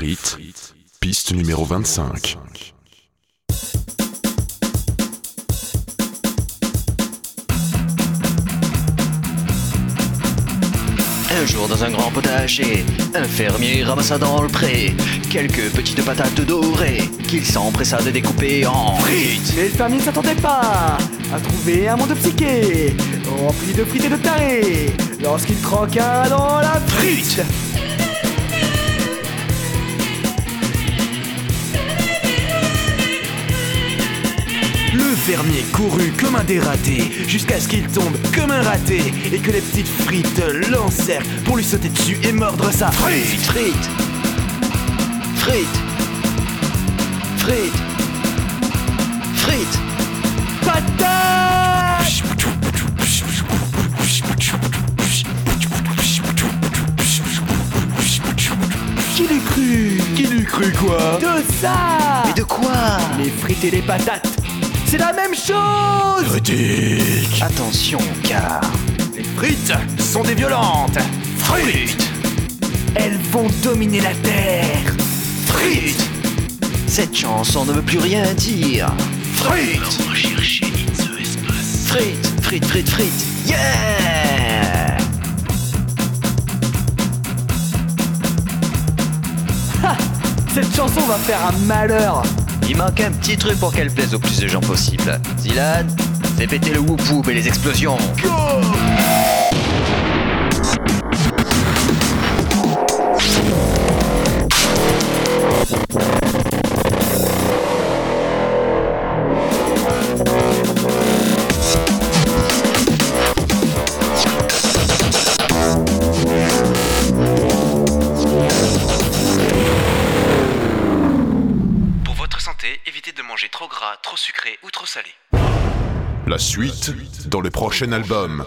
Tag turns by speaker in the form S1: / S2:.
S1: frites, piste numéro 25.
S2: Un jour dans un grand potager, un fermier ramassa dans le pré quelques petites patates dorées qu'il s'empressa de découper en frites.
S3: Mais le fermier ne s'attendait pas à trouver un monde psyché rempli de frites et de tarés lorsqu'il croqua dans la frite. Fermier courut comme un dératé jusqu'à ce qu'il tombe comme un raté et que les petites frites l'encerclent pour lui sauter dessus et mordre sa frite.
S2: Frites. Frites. Frites. Frites.
S3: Patate. Qui l'eût cru? Qui l'eût cru quoi? De ça.
S2: Et de quoi?
S3: Les frites et les patates, c'est la même chose.
S1: Critique
S2: Attention car
S3: Les frites sont des violentes.
S2: Frites.
S3: Elles vont dominer la terre.
S2: Frites. Cette chanson ne veut plus rien dire. Frites. Frites, frites, frites, frites. Yeah.
S3: Cette chanson va faire un malheur
S2: Il manque un petit truc pour qu'elle plaise au plus de gens possible. Zilan, fais péter le whoop et les explosions.
S4: Santé, évitez de manger trop gras, trop sucré ou trop salé.
S1: La suite dans le prochain album.